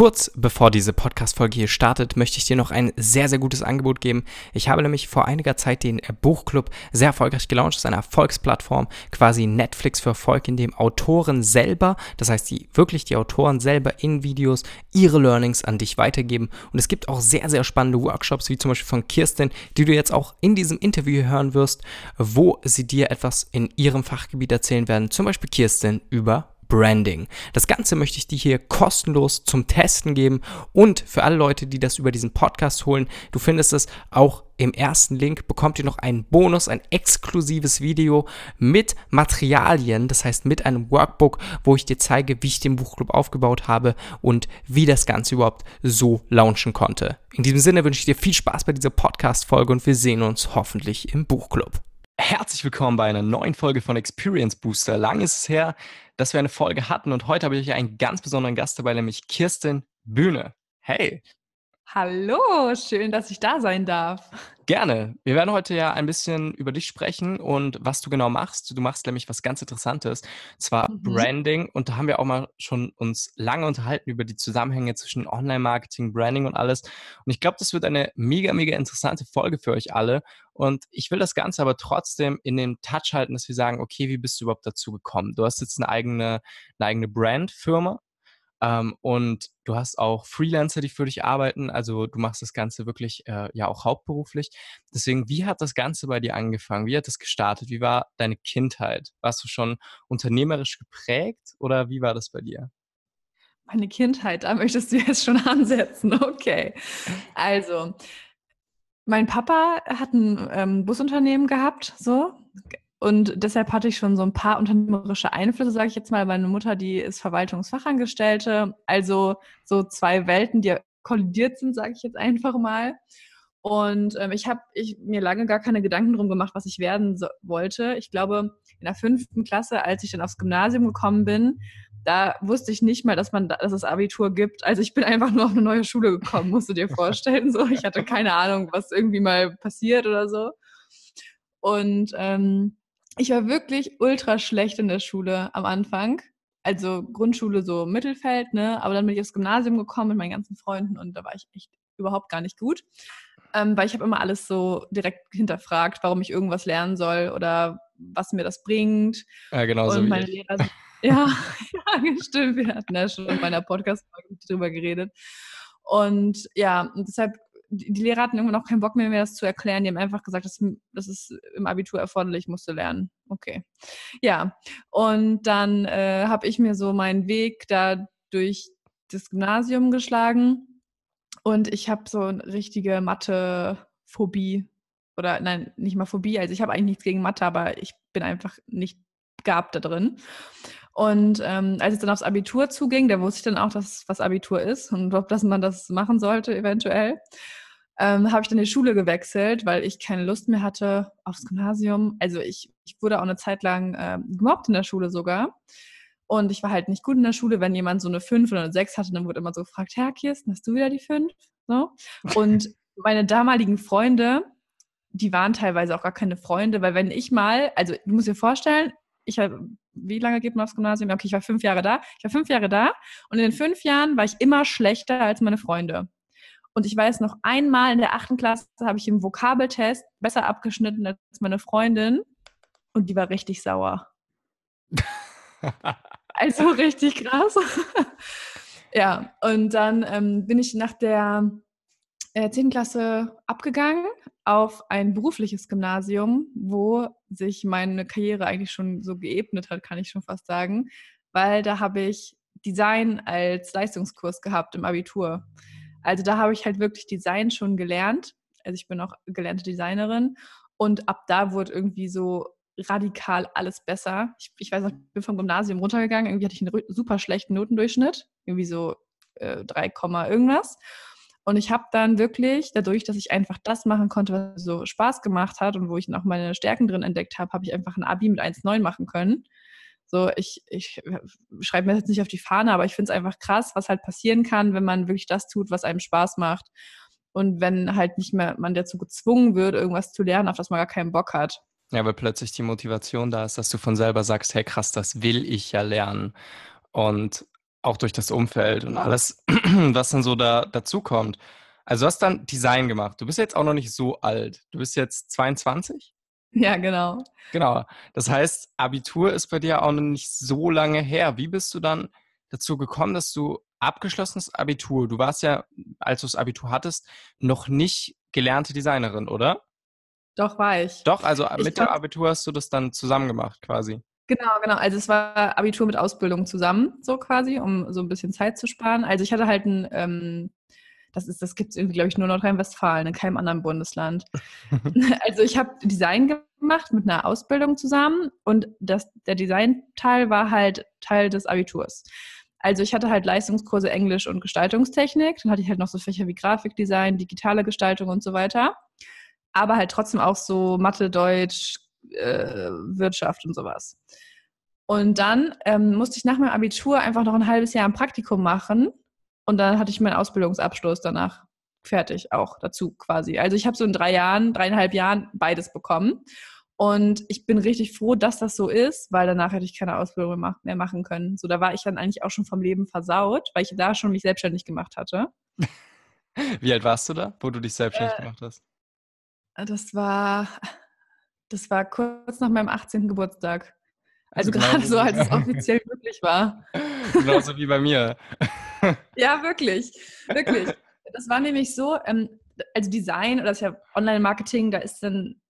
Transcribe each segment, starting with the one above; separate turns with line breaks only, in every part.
Kurz bevor diese Podcast-Folge hier startet, möchte ich dir noch ein sehr, sehr gutes Angebot geben. Ich habe nämlich vor einiger Zeit den Buchclub sehr erfolgreich gelauncht. Das ist eine Erfolgsplattform, quasi Netflix für Erfolg, in dem Autoren selber, das heißt die wirklich die Autoren selber in Videos ihre Learnings an dich weitergeben. Und es gibt auch sehr, sehr spannende Workshops, wie zum Beispiel von Kirsten, die du jetzt auch in diesem Interview hören wirst, wo sie dir etwas in ihrem Fachgebiet erzählen werden. Zum Beispiel Kirsten über Branding. Das Ganze möchte ich dir hier kostenlos zum Testen geben und für alle Leute, die das über diesen Podcast holen, du findest es auch im ersten Link, bekommt ihr noch einen Bonus, ein exklusives Video mit Materialien, das heißt mit einem Workbook, wo ich dir zeige, wie ich den Buchclub aufgebaut habe und wie das Ganze überhaupt so launchen konnte. In diesem Sinne wünsche ich dir viel Spaß bei dieser Podcast-Folge und wir sehen uns hoffentlich im Buchclub. Herzlich willkommen bei einer neuen Folge von Experience Booster. Lang ist es her, dass wir eine Folge hatten und heute habe ich einen ganz besonderen Gast dabei, nämlich Kirsten Bühne. Hey.
Hallo, schön, dass ich da sein darf.
Gerne. Wir werden heute ja ein bisschen über dich sprechen und was du genau machst. Du machst nämlich was ganz Interessantes, zwar mhm. Branding und da haben wir auch mal schon uns lange unterhalten über die Zusammenhänge zwischen Online-Marketing, Branding und alles. Und ich glaube, das wird eine mega, mega interessante Folge für euch alle. Und ich will das Ganze aber trotzdem in den Touch halten, dass wir sagen, okay, wie bist du überhaupt dazu gekommen? Du hast jetzt eine eigene, eine eigene Brandfirma ähm, und du hast auch Freelancer, die für dich arbeiten. Also du machst das Ganze wirklich äh, ja auch hauptberuflich. Deswegen, wie hat das Ganze bei dir angefangen? Wie hat das gestartet? Wie war deine Kindheit? Warst du schon unternehmerisch geprägt oder wie war das bei dir?
Meine Kindheit, da möchtest du jetzt schon ansetzen. Okay. Also, mein Papa hat ein ähm, Busunternehmen gehabt, so und deshalb hatte ich schon so ein paar unternehmerische Einflüsse, sage ich jetzt mal. Meine Mutter, die ist Verwaltungsfachangestellte, also so zwei Welten, die kollidiert sind, sage ich jetzt einfach mal. Und ähm, ich habe ich, mir lange gar keine Gedanken drum gemacht, was ich werden so, wollte. Ich glaube, in der fünften Klasse, als ich dann aufs Gymnasium gekommen bin, da wusste ich nicht mal, dass man, dass es Abitur gibt. Also ich bin einfach nur auf eine neue Schule gekommen, musst du dir vorstellen. So, ich hatte keine Ahnung, was irgendwie mal passiert oder so. Und ähm, ich war wirklich ultra schlecht in der Schule am Anfang. Also Grundschule so Mittelfeld, ne? Aber dann bin ich aufs Gymnasium gekommen mit meinen ganzen Freunden und da war ich echt überhaupt gar nicht gut. Ähm, weil ich habe immer alles so direkt hinterfragt, warum ich irgendwas lernen soll oder was mir das bringt.
Ja, genau und so meine wie Lehrer
sind, ja, ja, stimmt. Wir hatten ja schon in meiner Podcast-Folge drüber geredet. Und ja, und deshalb die Lehrer hatten irgendwann auch keinen Bock mehr, mir das zu erklären. Die haben einfach gesagt, das, das ist im Abitur erforderlich, musst du lernen. Okay. Ja, und dann äh, habe ich mir so meinen Weg da durch das Gymnasium geschlagen und ich habe so eine richtige Mathe-Phobie. Oder nein, nicht mal Phobie. Also ich habe eigentlich nichts gegen Mathe, aber ich bin einfach nicht begabt da drin. Und ähm, als es dann aufs Abitur zuging, da wusste ich dann auch, dass was Abitur ist und ob dass man das machen sollte eventuell ähm, habe ich dann die Schule gewechselt, weil ich keine Lust mehr hatte aufs Gymnasium. Also ich, ich wurde auch eine Zeit lang äh, gemobbt in der Schule sogar. Und ich war halt nicht gut in der Schule. Wenn jemand so eine 5 oder eine 6 hatte, dann wurde immer so gefragt, Herr Kirsten, hast du wieder die 5? So. Und meine damaligen Freunde, die waren teilweise auch gar keine Freunde, weil wenn ich mal, also du musst dir vorstellen, ich habe, wie lange geht man aufs Gymnasium? Okay, ich war fünf Jahre da. Ich war fünf Jahre da und in den fünf Jahren war ich immer schlechter als meine Freunde. Und ich weiß noch einmal in der achten Klasse habe ich im Vokabeltest besser abgeschnitten als meine Freundin und die war richtig sauer. also richtig krass. ja, und dann ähm, bin ich nach der äh, 10. Klasse abgegangen auf ein berufliches Gymnasium, wo sich meine Karriere eigentlich schon so geebnet hat, kann ich schon fast sagen, weil da habe ich Design als Leistungskurs gehabt im Abitur. Also da habe ich halt wirklich Design schon gelernt. Also ich bin auch gelernte Designerin und ab da wurde irgendwie so radikal alles besser. Ich, ich weiß noch, ich bin vom Gymnasium runtergegangen, irgendwie hatte ich einen super schlechten Notendurchschnitt, irgendwie so äh, 3, irgendwas. Und ich habe dann wirklich, dadurch, dass ich einfach das machen konnte, was so Spaß gemacht hat und wo ich noch meine Stärken drin entdeckt habe, habe ich einfach ein Abi mit 1,9 machen können. So, ich, ich schreibe mir das jetzt nicht auf die Fahne, aber ich finde es einfach krass, was halt passieren kann, wenn man wirklich das tut, was einem Spaß macht. Und wenn halt nicht mehr man dazu gezwungen wird, irgendwas zu lernen, auf das man gar keinen Bock hat.
Ja, weil plötzlich die Motivation da ist, dass du von selber sagst, hey krass, das will ich ja lernen. Und Auch durch das Umfeld und alles, was dann so da dazukommt. Also du hast dann Design gemacht. Du bist jetzt auch noch nicht so alt. Du bist jetzt 22?
Ja, genau.
Genau. Das heißt, Abitur ist bei dir auch noch nicht so lange her. Wie bist du dann dazu gekommen, dass du abgeschlossenes Abitur, du warst ja, als du das Abitur hattest, noch nicht gelernte Designerin, oder?
Doch, war ich.
Doch, also ich mit dem Abitur hast du das dann zusammen gemacht, quasi.
Genau, genau. Also es war Abitur mit Ausbildung zusammen, so quasi, um so ein bisschen Zeit zu sparen. Also ich hatte halt ein, ähm, das ist, das gibt es irgendwie, glaube ich, nur Nordrhein-Westfalen, in keinem anderen Bundesland. also ich habe Design gemacht mit einer Ausbildung zusammen und das, der Designteil war halt Teil des Abiturs. Also ich hatte halt Leistungskurse Englisch und Gestaltungstechnik. Dann hatte ich halt noch so Fächer wie Grafikdesign, digitale Gestaltung und so weiter. Aber halt trotzdem auch so Mathe, Deutsch, äh, Wirtschaft und sowas. Und dann ähm, musste ich nach meinem Abitur einfach noch ein halbes Jahr ein Praktikum machen. Und dann hatte ich meinen Ausbildungsabschluss danach fertig auch dazu quasi. Also ich habe so in drei Jahren, dreieinhalb Jahren beides bekommen. Und ich bin richtig froh, dass das so ist, weil danach hätte ich keine Ausbildung mehr machen können. So, da war ich dann eigentlich auch schon vom Leben versaut, weil ich da schon mich selbstständig gemacht hatte.
Wie alt warst du da, wo du dich selbstständig äh, gemacht hast?
Das war, das war kurz nach meinem 18. Geburtstag. Also, also gerade genau so, als es offiziell möglich war.
Genauso wie bei mir.
ja, wirklich. Wirklich. Das war nämlich so, ähm, also Design oder das ist ja Online-Marketing, da ist dann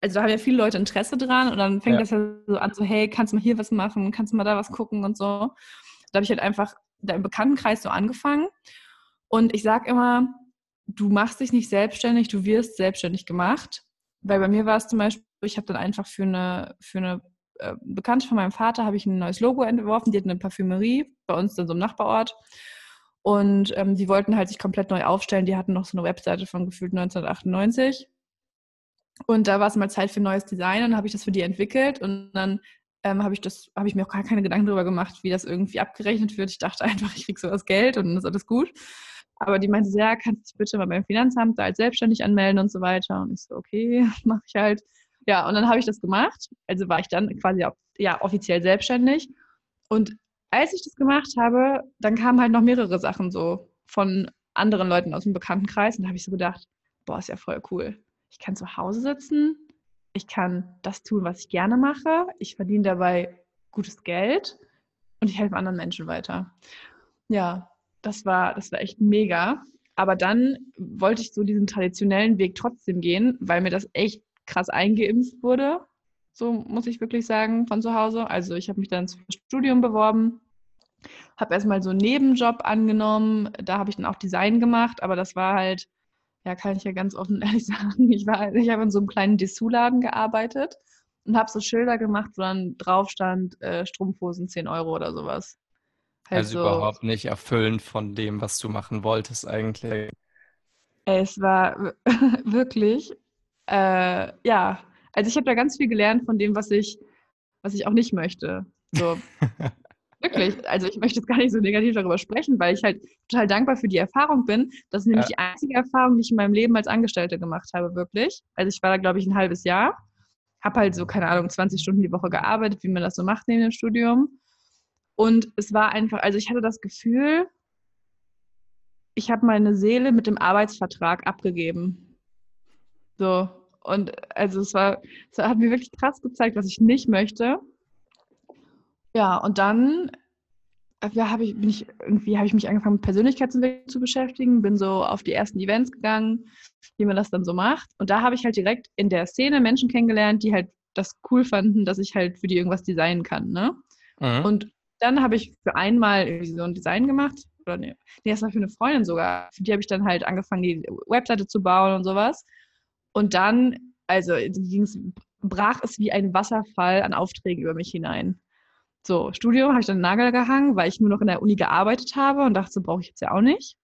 also da haben ja viele Leute Interesse dran und dann fängt ja. das ja so an, so, hey, kannst du mal hier was machen, kannst du mal da was gucken und so. Da habe ich halt einfach da im Bekanntenkreis so angefangen. Und ich sage immer, du machst dich nicht selbstständig, du wirst selbstständig gemacht. Weil bei mir war es zum Beispiel, ich habe dann einfach für eine, für eine äh, Bekannte von meinem Vater habe ich ein neues Logo entworfen. Die hat eine Parfümerie bei uns dann so im Nachbarort. Und ähm, die wollten halt sich komplett neu aufstellen. Die hatten noch so eine Webseite von gefühlt 1998. Und da war es mal Zeit für neues Design und habe ich das für die entwickelt und dann ähm, habe ich das, ich mir auch gar keine Gedanken darüber gemacht, wie das irgendwie abgerechnet wird. Ich dachte einfach, ich kriege sowas Geld und dann ist alles gut. Aber die meinte, ja, kannst du dich bitte mal beim Finanzamt da als selbstständig anmelden und so weiter. Und ich so, okay, mache ich halt. Ja, und dann habe ich das gemacht. Also war ich dann quasi ja, offiziell selbstständig. Und als ich das gemacht habe, dann kamen halt noch mehrere Sachen so von anderen Leuten aus dem Bekanntenkreis. Und da habe ich so gedacht, boah, ist ja voll cool ich kann zu Hause sitzen, ich kann das tun, was ich gerne mache, ich verdiene dabei gutes Geld und ich helfe anderen Menschen weiter. Ja, das war, das war echt mega. Aber dann wollte ich so diesen traditionellen Weg trotzdem gehen, weil mir das echt krass eingeimpft wurde. So muss ich wirklich sagen, von zu Hause. Also ich habe mich dann zum Studium beworben, habe erstmal so einen Nebenjob angenommen. Da habe ich dann auch Design gemacht, aber das war halt ja, kann ich ja ganz offen ehrlich sagen. Ich war, ich habe in so einem kleinen Dessous-Laden gearbeitet und habe so Schilder gemacht, wo dann drauf stand, äh, Strumpfhosen 10 Euro oder sowas.
Halt also so, überhaupt nicht erfüllend von dem, was du machen wolltest eigentlich.
Es war wirklich, äh, ja, also ich habe da ganz viel gelernt von dem, was ich, was ich auch nicht möchte. So. Wirklich. Also ich möchte jetzt gar nicht so negativ darüber sprechen, weil ich halt total dankbar für die Erfahrung bin. Das ist nämlich ja. die einzige Erfahrung, die ich in meinem Leben als Angestellte gemacht habe, wirklich. Also ich war da, glaube ich, ein halbes Jahr. Habe halt so, keine Ahnung, 20 Stunden die Woche gearbeitet, wie man das so macht neben dem Studium. Und es war einfach, also ich hatte das Gefühl, ich habe meine Seele mit dem Arbeitsvertrag abgegeben. So. Und also es war, es hat mir wirklich krass gezeigt, was ich nicht möchte. Ja, und dann äh, ja, habe ich, bin ich irgendwie habe ich mich angefangen mit Persönlichkeitsentwicklung zu beschäftigen, bin so auf die ersten Events gegangen, wie man das dann so macht. Und da habe ich halt direkt in der Szene Menschen kennengelernt, die halt das cool fanden, dass ich halt für die irgendwas designen kann. Ne? Mhm. Und dann habe ich für einmal irgendwie so ein Design gemacht. Oder nee, nee, das war für eine Freundin sogar. Für die habe ich dann halt angefangen, die Webseite zu bauen und sowas. Und dann, also brach es wie ein Wasserfall an Aufträgen über mich hinein. So, Studium habe ich dann Nagel gehangen, weil ich nur noch in der Uni gearbeitet habe und dachte, so brauche ich jetzt ja auch nicht.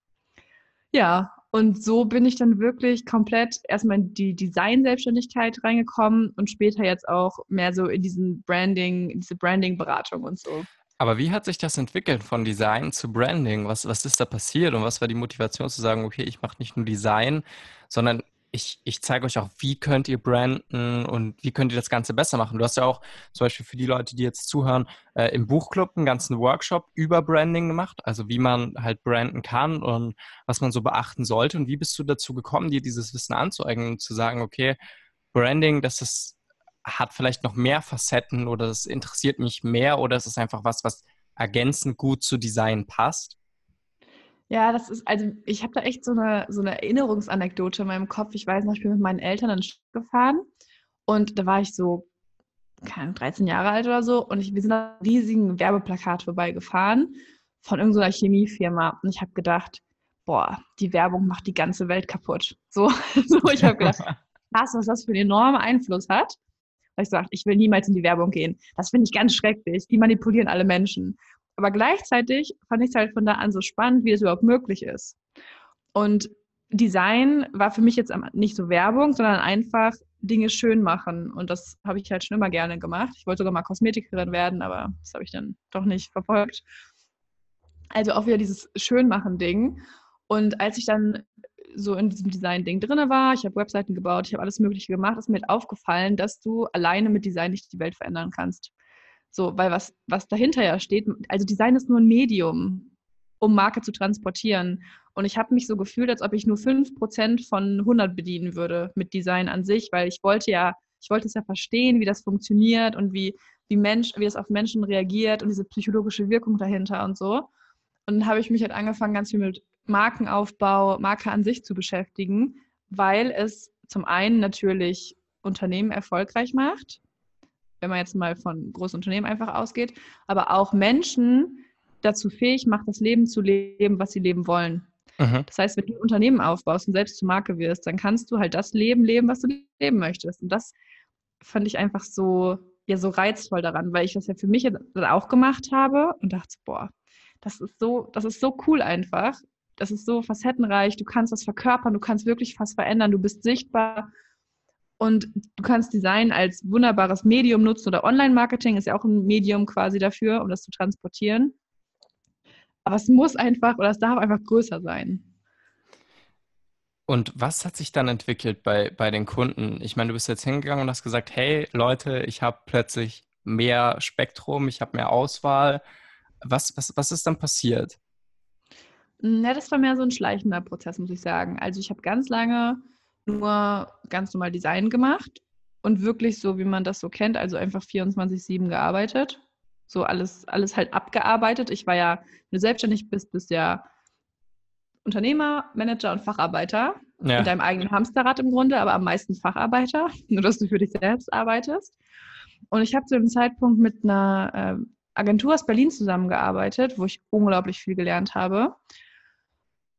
Ja, und so bin ich dann wirklich komplett erstmal in die Design-Selbstständigkeit reingekommen und später jetzt auch mehr so in diesen Branding, in diese Branding-Beratung und so.
Aber wie hat sich das entwickelt von Design zu Branding? Was, was ist da passiert und was war die Motivation zu sagen, okay, ich mache nicht nur Design, sondern ich, ich zeige euch auch, wie könnt ihr branden und wie könnt ihr das Ganze besser machen. Du hast ja auch zum Beispiel für die Leute, die jetzt zuhören, äh, im Buchclub einen ganzen Workshop über Branding gemacht, also wie man halt branden kann und was man so beachten sollte. Und wie bist du dazu gekommen, dir dieses Wissen anzueignen und zu sagen, okay, Branding, das ist, hat vielleicht noch mehr Facetten oder das interessiert mich mehr oder es ist einfach was, was ergänzend gut zu Design passt?
Ja, das ist, also ich habe da echt so eine, so eine Erinnerungsanekdote in meinem Kopf. Ich weiß noch, ich bin mit meinen Eltern ein Stück gefahren und da war ich so, keine Ahnung, 13 Jahre alt oder so und ich, wir sind an riesigen Werbeplakat vorbeigefahren von irgendeiner Chemiefirma und ich habe gedacht, boah, die Werbung macht die ganze Welt kaputt. So, so ich habe gedacht, krass, was das für einen enormen Einfluss hat. Weil ich sagte, ich will niemals in die Werbung gehen. Das finde ich ganz schrecklich. Die manipulieren alle Menschen. Aber gleichzeitig fand ich es halt von da an so spannend, wie es überhaupt möglich ist. Und Design war für mich jetzt nicht so Werbung, sondern einfach Dinge schön machen. Und das habe ich halt schon immer gerne gemacht. Ich wollte sogar mal Kosmetikerin werden, aber das habe ich dann doch nicht verfolgt. Also auch wieder dieses Schönmachen-Ding. Und als ich dann so in diesem Design-Ding drin war, ich habe Webseiten gebaut, ich habe alles Mögliche gemacht, ist mir halt aufgefallen, dass du alleine mit Design nicht die Welt verändern kannst. So, weil was, was dahinter ja steht, also Design ist nur ein Medium, um Marke zu transportieren. Und ich habe mich so gefühlt, als ob ich nur 5% von 100 bedienen würde mit Design an sich, weil ich wollte ja, ich wollte es ja verstehen, wie das funktioniert und wie, wie Mensch, wie es auf Menschen reagiert und diese psychologische Wirkung dahinter und so. Und dann habe ich mich halt angefangen, ganz viel mit Markenaufbau, Marke an sich zu beschäftigen, weil es zum einen natürlich Unternehmen erfolgreich macht, wenn man jetzt mal von großen Unternehmen einfach ausgeht, aber auch Menschen dazu fähig macht, das Leben zu leben, was sie leben wollen. Mhm. Das heißt, wenn du ein Unternehmen aufbaust und selbst zur Marke wirst, dann kannst du halt das Leben leben, was du leben möchtest. Und das fand ich einfach so, ja, so reizvoll daran, weil ich das ja für mich auch gemacht habe und dachte, boah, das ist so, das ist so cool einfach. Das ist so facettenreich. Du kannst das verkörpern, du kannst wirklich was verändern, du bist sichtbar und du kannst Design als wunderbares Medium nutzen oder Online-Marketing ist ja auch ein Medium quasi dafür, um das zu transportieren. Aber es muss einfach oder es darf einfach größer sein.
Und was hat sich dann entwickelt bei, bei den Kunden? Ich meine, du bist jetzt hingegangen und hast gesagt, hey Leute, ich habe plötzlich mehr Spektrum, ich habe mehr Auswahl. Was, was, was ist dann passiert?
Na, das war mehr so ein schleichender Prozess, muss ich sagen. Also ich habe ganz lange nur ganz normal Design gemacht und wirklich so, wie man das so kennt, also einfach 24-7 gearbeitet. So alles, alles halt abgearbeitet. Ich war ja, wenn du selbstständig bist, bist ja Unternehmer, Manager und Facharbeiter. Ja. In deinem eigenen Hamsterrad im Grunde, aber am meisten Facharbeiter, nur dass du für dich selbst arbeitest. Und ich habe zu dem Zeitpunkt mit einer äh, Agentur aus Berlin zusammengearbeitet, wo ich unglaublich viel gelernt habe.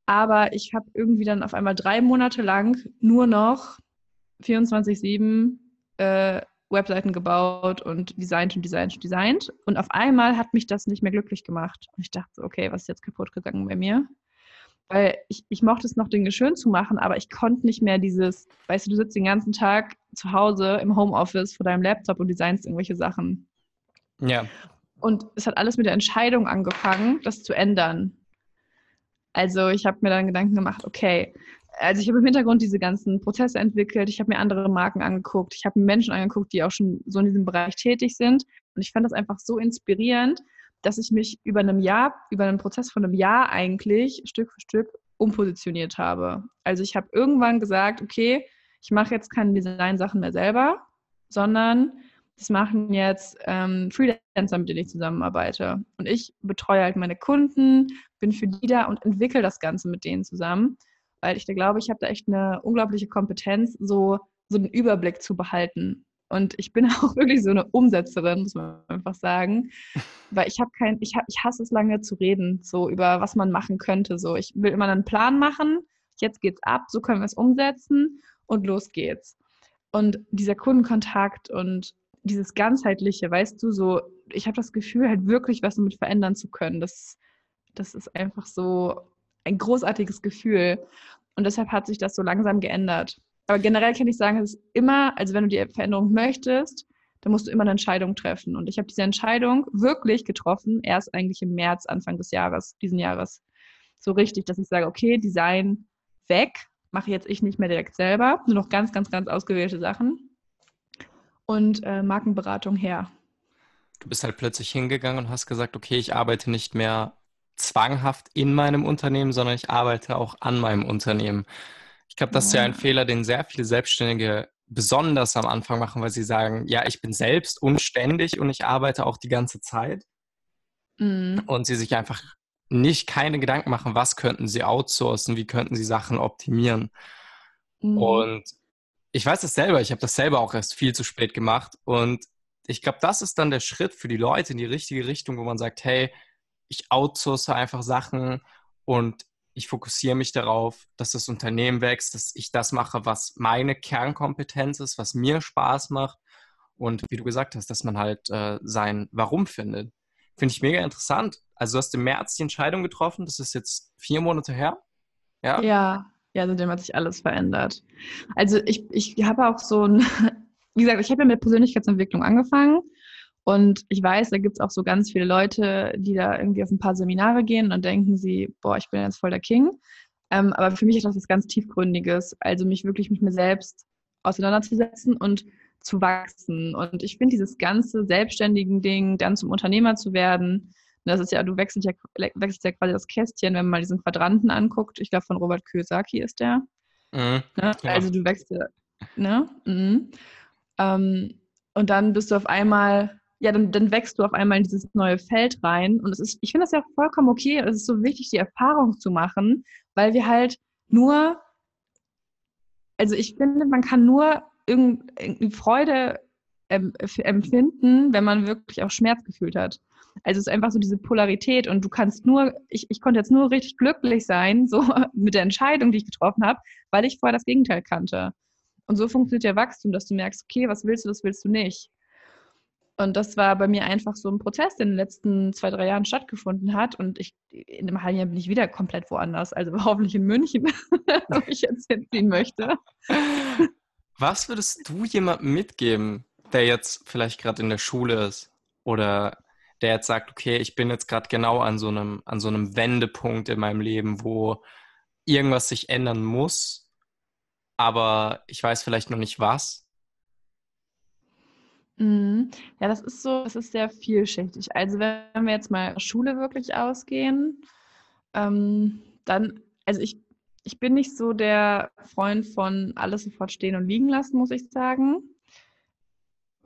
Aber ich habe irgendwie dann auf einmal drei Monate lang nur noch 24-7 äh, Webseiten gebaut und designt und designt und designt. Und auf einmal hat mich das nicht mehr glücklich gemacht. Und ich dachte, okay, was ist jetzt kaputt gegangen bei mir? Weil ich, ich mochte es noch Dinge schön zu machen, aber ich konnte nicht mehr dieses, weißt du, du sitzt den ganzen Tag zu Hause im Homeoffice vor deinem Laptop und designst irgendwelche Sachen.
Ja.
Und es hat alles mit der Entscheidung angefangen, das zu ändern. Also ich habe mir dann Gedanken gemacht, okay, also ich habe im Hintergrund diese ganzen Prozesse entwickelt, ich habe mir andere Marken angeguckt, ich habe mir Menschen angeguckt, die auch schon so in diesem Bereich tätig sind. Und ich fand das einfach so inspirierend, dass ich mich über einem Jahr, über einen Prozess von einem Jahr eigentlich Stück für Stück umpositioniert habe. Also ich habe irgendwann gesagt, okay, ich mache jetzt keine Design-Sachen mehr selber, sondern das machen jetzt ähm, Freelancer, mit denen ich zusammenarbeite. Und ich betreue halt meine Kunden, bin für die da und entwickle das Ganze mit denen zusammen, weil ich da glaube, ich habe da echt eine unglaubliche Kompetenz, so, so einen Überblick zu behalten. Und ich bin auch wirklich so eine Umsetzerin, muss man einfach sagen. Weil ich habe kein, ich, hab, ich hasse es lange zu reden, so über was man machen könnte. So, ich will immer einen Plan machen, jetzt geht's ab, so können wir es umsetzen und los geht's. Und dieser Kundenkontakt und dieses ganzheitliche, weißt du, so, ich habe das Gefühl, halt wirklich was damit verändern zu können. Das, das ist einfach so ein großartiges Gefühl. Und deshalb hat sich das so langsam geändert. Aber generell kann ich sagen, es ist immer, also wenn du die Veränderung möchtest, dann musst du immer eine Entscheidung treffen. Und ich habe diese Entscheidung wirklich getroffen, erst eigentlich im März, Anfang des Jahres, diesen Jahres. So richtig, dass ich sage, okay, Design weg, mache jetzt ich nicht mehr direkt selber, nur noch ganz, ganz, ganz ausgewählte Sachen. Und äh, Markenberatung her.
Du bist halt plötzlich hingegangen und hast gesagt, okay, ich arbeite nicht mehr zwanghaft in meinem Unternehmen, sondern ich arbeite auch an meinem Unternehmen. Ich glaube, das ist ja ein Fehler, den sehr viele Selbstständige besonders am Anfang machen, weil sie sagen, ja, ich bin selbst unständig und ich arbeite auch die ganze Zeit. Mhm. Und sie sich einfach nicht keine Gedanken machen, was könnten sie outsourcen, wie könnten sie Sachen optimieren. Mhm. Und ich weiß das selber, ich habe das selber auch erst viel zu spät gemacht. Und ich glaube, das ist dann der Schritt für die Leute in die richtige Richtung, wo man sagt, hey, ich outsource einfach Sachen und ich fokussiere mich darauf, dass das Unternehmen wächst, dass ich das mache, was meine Kernkompetenz ist, was mir Spaß macht und wie du gesagt hast, dass man halt äh, sein Warum findet. Finde ich mega interessant. Also du hast im März die Entscheidung getroffen, das ist jetzt vier Monate her.
Ja, ja, ja seitdem hat sich alles verändert. Also ich, ich habe auch so ein, wie gesagt, ich habe ja mit Persönlichkeitsentwicklung angefangen und ich weiß, da gibt es auch so ganz viele Leute, die da irgendwie auf ein paar Seminare gehen und denken sie, boah, ich bin jetzt voll der King. Ähm, aber für mich ist das was ganz Tiefgründiges. Also mich wirklich mit mir selbst auseinanderzusetzen und zu wachsen. Und ich finde dieses ganze selbstständigen Ding, dann zum Unternehmer zu werden, das ist ja, du wechselst ja, wechselst ja quasi das Kästchen, wenn man mal diesen Quadranten anguckt. Ich glaube, von Robert Kiyosaki ist der. Mhm, ne? ja. Also du wechselst, ne? Mhm. Ähm, und dann bist du auf einmal ja, dann, dann wächst du auf einmal in dieses neue Feld rein. Und es ist, ich finde das ja vollkommen okay. Es ist so wichtig, die Erfahrung zu machen, weil wir halt nur, also ich finde, man kann nur irgendwie Freude empfinden, wenn man wirklich auch Schmerz gefühlt hat. Also es ist einfach so diese Polarität und du kannst nur, ich, ich konnte jetzt nur richtig glücklich sein, so mit der Entscheidung, die ich getroffen habe, weil ich vorher das Gegenteil kannte. Und so funktioniert ja Wachstum, dass du merkst, okay, was willst du, was willst du nicht. Und das war bei mir einfach so ein Prozess, der in den letzten zwei, drei Jahren stattgefunden hat. Und ich, in einem halben Jahr bin ich wieder komplett woanders. Also hoffentlich in München, wo ich jetzt hinziehen möchte.
Was würdest du jemandem mitgeben, der jetzt vielleicht gerade in der Schule ist oder der jetzt sagt, okay, ich bin jetzt gerade genau an so einem, an so einem Wendepunkt in meinem Leben, wo irgendwas sich ändern muss, aber ich weiß vielleicht noch nicht was.
Mhm. Ja, das ist so, das ist sehr vielschichtig. Also wenn wir jetzt mal Schule wirklich ausgehen, ähm, dann, also ich, ich bin nicht so der Freund von alles sofort stehen und liegen lassen, muss ich sagen.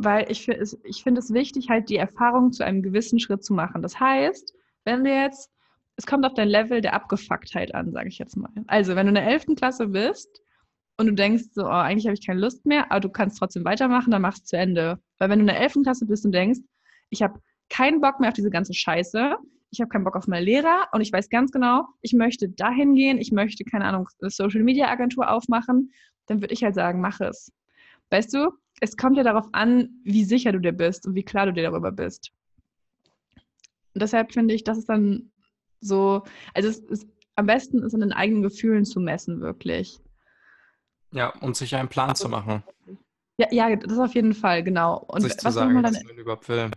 Weil ich, ich finde es wichtig, halt die Erfahrung zu einem gewissen Schritt zu machen. Das heißt, wenn du jetzt, es kommt auf dein Level der Abgefucktheit an, sage ich jetzt mal. Also, wenn du in der 11. Klasse bist und du denkst so, oh, eigentlich habe ich keine Lust mehr, aber du kannst trotzdem weitermachen, dann machst du zu Ende. Weil wenn du in der 11. Klasse bist und denkst, ich habe keinen Bock mehr auf diese ganze Scheiße, ich habe keinen Bock auf meine Lehrer und ich weiß ganz genau, ich möchte dahin gehen, ich möchte, keine Ahnung, eine Social Media Agentur aufmachen, dann würde ich halt sagen, mach es. Weißt du, es kommt ja darauf an, wie sicher du dir bist und wie klar du dir darüber bist. Und deshalb finde ich, das ist dann so, also es ist, am besten ist an den eigenen Gefühlen zu messen, wirklich.
Ja, und sich einen Plan zu machen.
Ja, ja, das auf jeden Fall, genau. Und
sich was zu sagen, was man überhaupt will.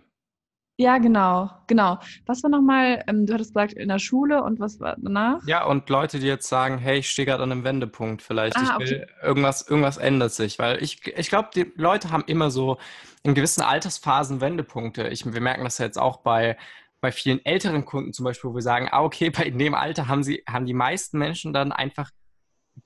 Ja, genau, genau. Was war nochmal, ähm, du hattest gesagt, in der Schule und was war danach?
Ja, und Leute, die jetzt sagen, hey, ich stehe gerade an einem Wendepunkt vielleicht, ah, ich will, okay. irgendwas, irgendwas ändert sich, weil ich, ich glaube, die Leute haben immer so in gewissen Altersphasen Wendepunkte. Ich, wir merken das ja jetzt auch bei, bei vielen älteren Kunden zum Beispiel, wo wir sagen, ah, okay, bei dem Alter haben sie, haben die meisten Menschen dann einfach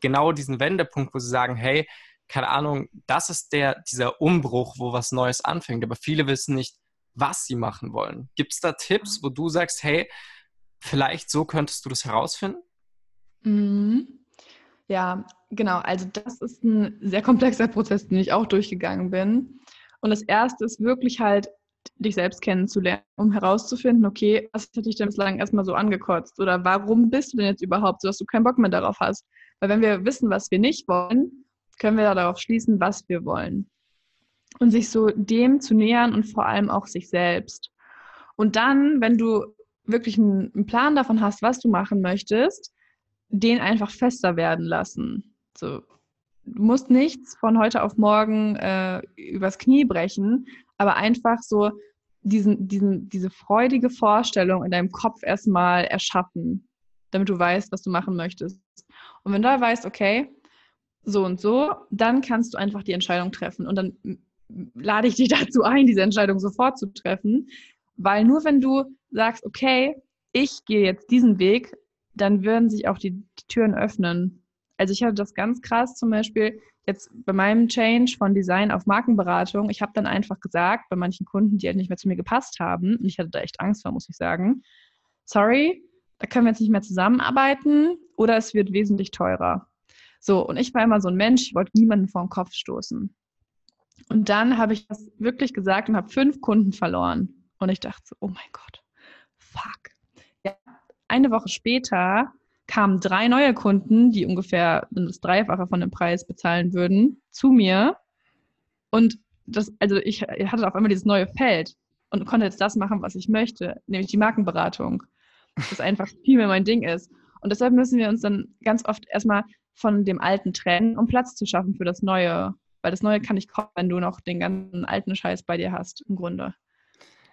genau diesen Wendepunkt, wo sie sagen, hey, keine Ahnung, das ist der, dieser Umbruch, wo was Neues anfängt. Aber viele wissen nicht, was sie machen wollen. Gibt es da Tipps, wo du sagst, hey, vielleicht so könntest du das herausfinden?
Mhm. Ja, genau. Also das ist ein sehr komplexer Prozess, den ich auch durchgegangen bin. Und das Erste ist wirklich halt, dich selbst kennenzulernen, um herauszufinden, okay, was hat dich denn bislang erstmal so angekotzt? Oder warum bist du denn jetzt überhaupt so, dass du keinen Bock mehr darauf hast? Weil wenn wir wissen, was wir nicht wollen, können wir darauf schließen, was wir wollen. Und sich so dem zu nähern und vor allem auch sich selbst. Und dann, wenn du wirklich einen, Plan davon hast, was du machen möchtest, den einfach fester werden lassen. So, du musst nichts von heute auf morgen äh, übers Knie brechen, aber einfach so diesen, diesen, diese freudige Vorstellung in deinem Kopf erstmal erschaffen, damit du weißt, was du machen möchtest. Und wenn du da weißt, okay, so und so, dann kannst du einfach die Entscheidung treffen. Und dann lade ich dich dazu ein, diese Entscheidung sofort zu treffen, weil nur wenn du sagst, okay, ich gehe jetzt diesen Weg, dann würden sich auch die, die Türen öffnen. Also ich hatte das ganz krass zum Beispiel jetzt bei meinem Change von Design auf Markenberatung. Ich habe dann einfach gesagt, bei manchen Kunden, die halt nicht mehr zu mir gepasst haben, und ich hatte da echt Angst vor, muss ich sagen, sorry, da können wir jetzt nicht mehr zusammenarbeiten oder es wird wesentlich teurer. So, und ich war immer so ein Mensch, ich wollte niemanden vor den Kopf stoßen. Und dann habe ich das wirklich gesagt und habe fünf Kunden verloren. Und ich dachte so, oh mein Gott, fuck. Ja, eine Woche später kamen drei neue Kunden, die ungefähr das Dreifache von dem Preis bezahlen würden, zu mir. Und das, also ich hatte auf einmal dieses neue Feld und konnte jetzt das machen, was ich möchte, nämlich die Markenberatung. Das einfach viel mehr mein Ding ist. Und deshalb müssen wir uns dann ganz oft erstmal von dem Alten trennen, um Platz zu schaffen für das Neue. Weil das Neue kann nicht kommen, wenn du noch den ganzen alten Scheiß bei dir hast, im Grunde.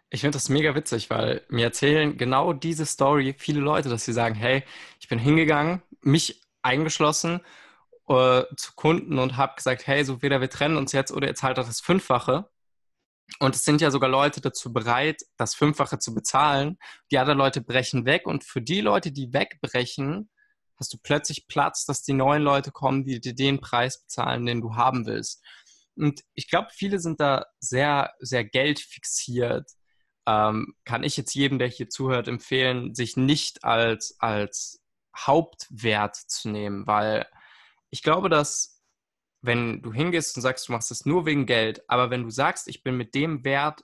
Ich finde das mega witzig, weil mir erzählen genau diese Story viele Leute, dass sie sagen, hey, ich bin hingegangen, mich eingeschlossen äh, zu Kunden und habe gesagt, hey, so weder wir trennen uns jetzt oder jetzt halt das Fünffache. Und es sind ja sogar Leute dazu bereit, das Fünffache zu bezahlen. Die anderen Leute brechen weg und für die Leute, die wegbrechen, hast du plötzlich Platz, dass die neuen Leute kommen, die dir den Preis bezahlen, den du haben willst. Und ich glaube, viele sind da sehr, sehr geldfixiert ähm, kann ich jetzt jedem, der hier zuhört, empfehlen, sich nicht als, als Hauptwert zu nehmen, weil ich glaube, dass wenn du hingehst und sagst, du machst es nur wegen Geld, aber wenn du sagst, ich bin mit dem Wert,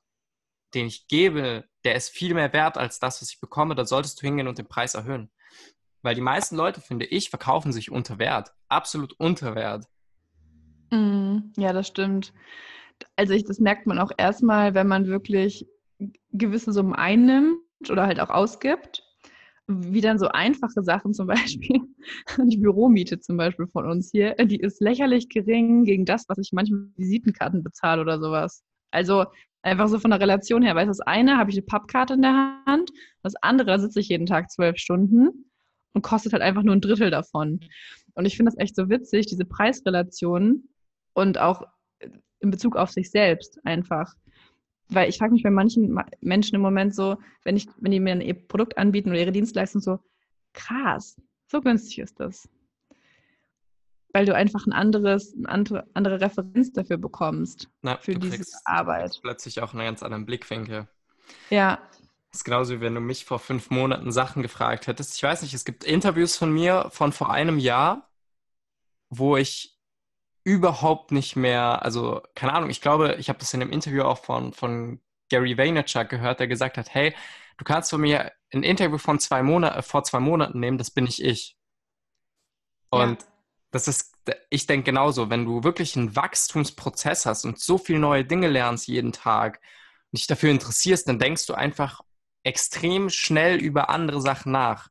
den ich gebe, der ist viel mehr wert als das, was ich bekomme, dann solltest du hingehen und den Preis erhöhen. Weil die meisten Leute, finde ich, verkaufen sich unter Wert. Absolut unter Wert.
Mm, ja, das stimmt. Also ich, das merkt man auch erstmal, wenn man wirklich gewisse Summen einnimmt oder halt auch ausgibt, wie dann so einfache Sachen zum Beispiel, die Büromiete zum Beispiel von uns hier, die ist lächerlich gering gegen das, was ich manchmal Visitenkarten bezahle oder sowas. Also einfach so von der Relation her, weil das eine habe ich eine Pappkarte in der Hand, das andere sitze ich jeden Tag zwölf Stunden und kostet halt einfach nur ein Drittel davon. Und ich finde das echt so witzig, diese Preisrelation und auch in Bezug auf sich selbst einfach weil ich frage mich bei manchen Menschen im Moment so, wenn ich, wenn die mir ihr Produkt anbieten oder ihre Dienstleistung so, krass, so günstig ist das. Weil du einfach ein anderes, eine andere, andere Referenz dafür bekommst,
Na,
für diese Arbeit.
plötzlich auch einen ganz anderen Blickwinkel.
Ja.
Das ist genauso wie wenn du mich vor fünf Monaten Sachen gefragt hättest. Ich weiß nicht, es gibt Interviews von mir von vor einem Jahr, wo ich überhaupt nicht mehr, also keine Ahnung, ich glaube, ich habe das in einem Interview auch von, von Gary Vaynerchuk gehört, der gesagt hat, hey, du kannst von mir ein Interview von zwei Monat, vor zwei Monaten nehmen, das bin ich ich. Und ja. das ist, ich denke genauso, wenn du wirklich einen Wachstumsprozess hast und so viele neue Dinge lernst jeden Tag und dich dafür interessierst, dann denkst du einfach extrem schnell über andere Sachen nach.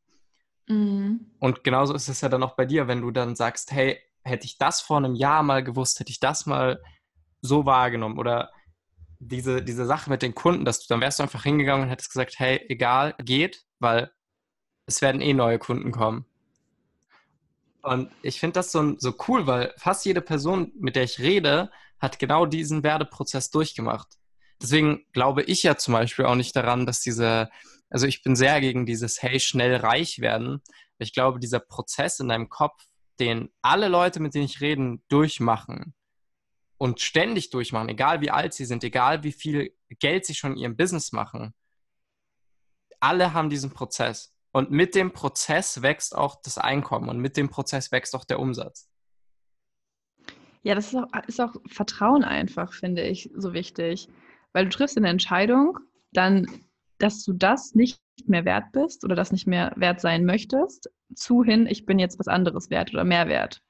Mhm. Und genauso ist es ja dann auch bei dir, wenn du dann sagst, hey, hätte ich das vor einem Jahr mal gewusst, hätte ich das mal so wahrgenommen oder diese, diese Sache mit den Kunden, dass du dann wärst du einfach hingegangen und hättest gesagt, hey, egal, geht, weil es werden eh neue Kunden kommen. Und ich finde das so, so cool, weil fast jede Person, mit der ich rede, hat genau diesen Werdeprozess durchgemacht. Deswegen glaube ich ja zum Beispiel auch nicht daran, dass diese, also ich bin sehr gegen dieses Hey, schnell reich werden. Ich glaube, dieser Prozess in deinem Kopf, den alle Leute, mit denen ich rede, durchmachen und ständig durchmachen, egal wie alt sie sind, egal wie viel Geld sie schon in ihrem Business machen, alle haben diesen Prozess. Und mit dem Prozess wächst auch das Einkommen und mit dem Prozess wächst auch der Umsatz.
Ja, das ist auch, ist auch Vertrauen einfach, finde ich, so wichtig. Weil du triffst eine Entscheidung, dann, dass du das nicht mehr wert bist oder das nicht mehr wert sein möchtest, zu hin, ich bin jetzt was anderes wert oder mehr wert.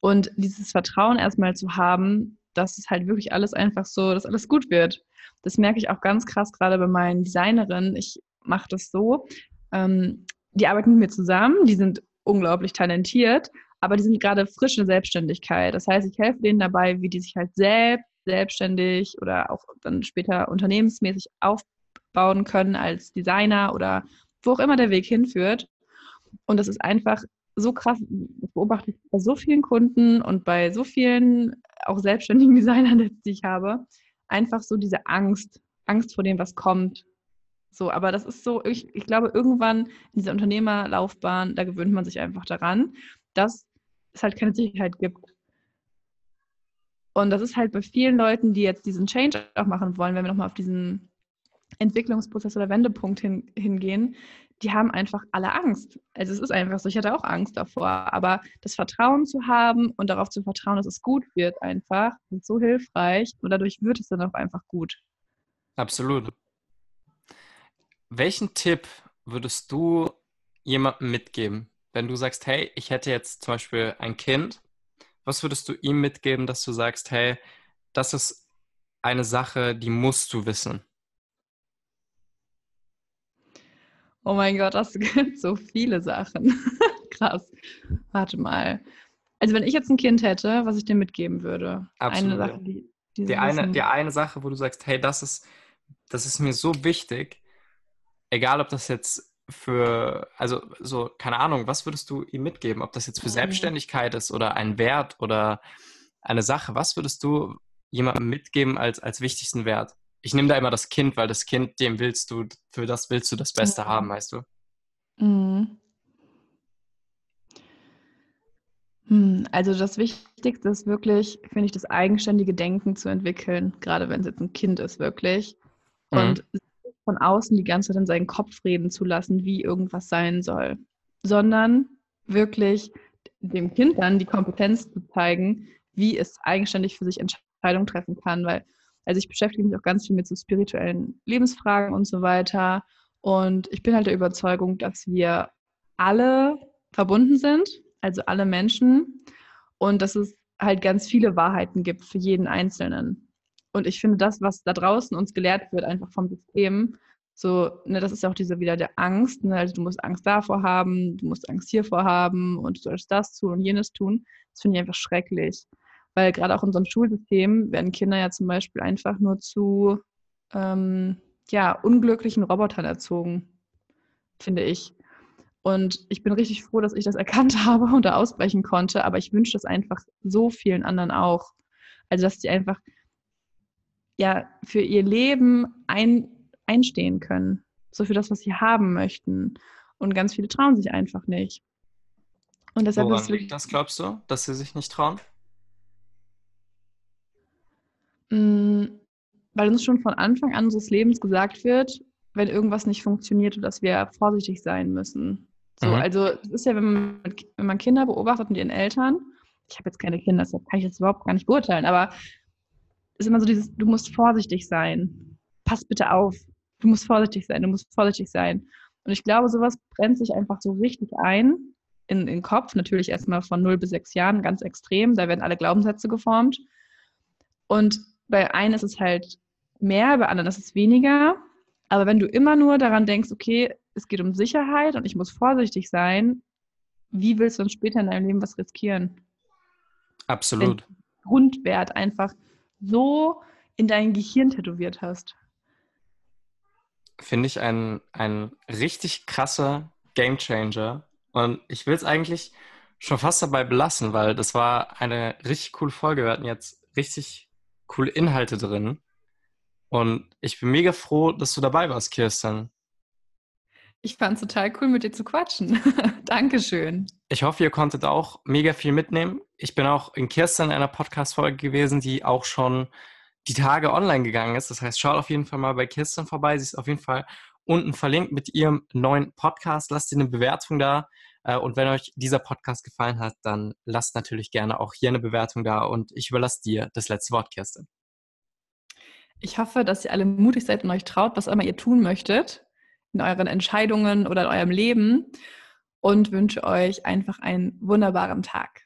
Und dieses Vertrauen erstmal zu haben, dass es halt wirklich alles einfach so, dass alles gut wird. Das merke ich auch ganz krass gerade bei meinen Designerinnen. Ich mache das so. Ähm, die arbeiten mit mir zusammen, die sind unglaublich talentiert, aber die sind gerade frisch in Selbstständigkeit. Das heißt, ich helfe denen dabei, wie die sich halt selbst selbstständig oder auch dann später unternehmensmäßig aufbauen können als Designer oder wo auch immer der Weg hinführt. Und das ist einfach so krass, das beobachte ich bei so vielen Kunden und bei so vielen auch selbstständigen Designern, die ich habe, einfach so diese Angst, Angst vor dem, was kommt. So, aber das ist so, ich, ich glaube, irgendwann in dieser Unternehmerlaufbahn, da gewöhnt man sich einfach daran, dass es halt keine Sicherheit gibt. Und das ist halt bei vielen Leuten, die jetzt diesen Change auch machen wollen, wenn wir nochmal auf diesen Entwicklungsprozess oder Wendepunkt hin, hingehen, die haben einfach alle Angst. Also es ist einfach so, ich hatte auch Angst davor, aber das Vertrauen zu haben und darauf zu vertrauen, dass es gut wird einfach, ist so hilfreich und dadurch wird es dann auch einfach gut.
Absolut. Welchen Tipp würdest du jemandem mitgeben, wenn du sagst, hey, ich hätte jetzt zum Beispiel ein Kind, was würdest du ihm mitgeben, dass du sagst, hey, das ist eine Sache, die musst du wissen?
Oh mein Gott, das gibt so viele Sachen. Krass. Warte mal. Also wenn ich jetzt ein Kind hätte, was ich dir mitgeben würde.
Absolut. Eine Sache, die, die, die eine, die eine Sache, wo du sagst, hey, das ist, das ist mir so wichtig, egal ob das jetzt für, also so, keine Ahnung, was würdest du ihm mitgeben? Ob das jetzt für Selbstständigkeit ist oder ein Wert oder eine Sache, was würdest du jemandem mitgeben als, als wichtigsten Wert? ich nehme da immer das Kind, weil das Kind, dem willst du, für das willst du das Beste mhm. haben, weißt du? Mhm.
Hm, also das Wichtigste ist wirklich, finde ich, das eigenständige Denken zu entwickeln, gerade wenn es jetzt ein Kind ist, wirklich. Mhm. Von außen die ganze Zeit in seinen Kopf reden zu lassen, wie irgendwas sein soll, sondern wirklich dem Kind dann die Kompetenz zu zeigen, wie es eigenständig für sich Entscheidungen treffen kann, weil also ich beschäftige mich auch ganz viel mit so spirituellen Lebensfragen und so weiter. Und ich bin halt der Überzeugung, dass wir alle verbunden sind, also alle Menschen, und dass es halt ganz viele Wahrheiten gibt für jeden Einzelnen. Und ich finde, das, was da draußen uns gelehrt wird, einfach vom System, so, ne, das ist ja auch diese wieder der Angst, ne, also du musst Angst davor haben, du musst Angst hiervor haben und du sollst das tun und jenes tun. Das finde ich einfach schrecklich. Weil gerade auch in unserem Schulsystem werden Kinder ja zum Beispiel einfach nur zu ähm, ja, unglücklichen Robotern erzogen, finde ich. Und ich bin richtig froh, dass ich das erkannt habe und da ausbrechen konnte, aber ich wünsche das einfach so vielen anderen auch. Also, dass sie einfach ja für ihr Leben ein, einstehen können. So für das, was sie haben möchten. Und ganz viele trauen sich einfach nicht.
Und deshalb Woran liegt das, glaubst du, dass sie sich nicht trauen?
Mm, weil uns schon von Anfang an unseres Lebens gesagt wird, wenn irgendwas nicht funktioniert, dass wir vorsichtig sein müssen. So, mhm. also es ist ja, wenn man, wenn man Kinder beobachtet und ihren Eltern, ich habe jetzt keine Kinder, deshalb kann ich das überhaupt gar nicht beurteilen, aber ist immer so dieses, du musst vorsichtig sein. Pass bitte auf. Du musst vorsichtig sein, du musst vorsichtig sein. Und ich glaube, sowas brennt sich einfach so richtig ein in, in den Kopf. Natürlich erstmal von 0 bis 6 Jahren, ganz extrem. Da werden alle Glaubenssätze geformt. Und bei einem ist es halt mehr, bei anderen ist es weniger. Aber wenn du immer nur daran denkst, okay, es geht um Sicherheit und ich muss vorsichtig sein, wie willst du dann später in deinem Leben was riskieren?
Absolut.
Du Grundwert einfach so in dein Gehirn tätowiert hast.
Finde ich ein, ein richtig krasser Gamechanger. Und ich will es eigentlich schon fast dabei belassen, weil das war eine richtig coole Folge. Wir hatten jetzt richtig coole Inhalte drin. Und ich bin mega froh, dass du dabei warst, Kirsten.
Ich fand es total cool, mit dir zu quatschen. Dankeschön.
Ich hoffe, ihr konntet auch mega viel mitnehmen. Ich bin auch in Kirsten in einer Podcast-Folge gewesen, die auch schon die Tage online gegangen ist. Das heißt, schaut auf jeden Fall mal bei Kirsten vorbei. Sie ist auf jeden Fall unten verlinkt mit ihrem neuen Podcast. Lasst ihr eine Bewertung da. Äh, und wenn euch dieser Podcast gefallen hat, dann lasst natürlich gerne auch hier eine Bewertung da und ich überlasse dir das letzte Wort, Kerstin.
Ich hoffe, dass ihr alle mutig seid und euch traut, was immer ihr tun möchtet in euren Entscheidungen oder in eurem Leben und wünsche euch einfach einen wunderbaren Tag.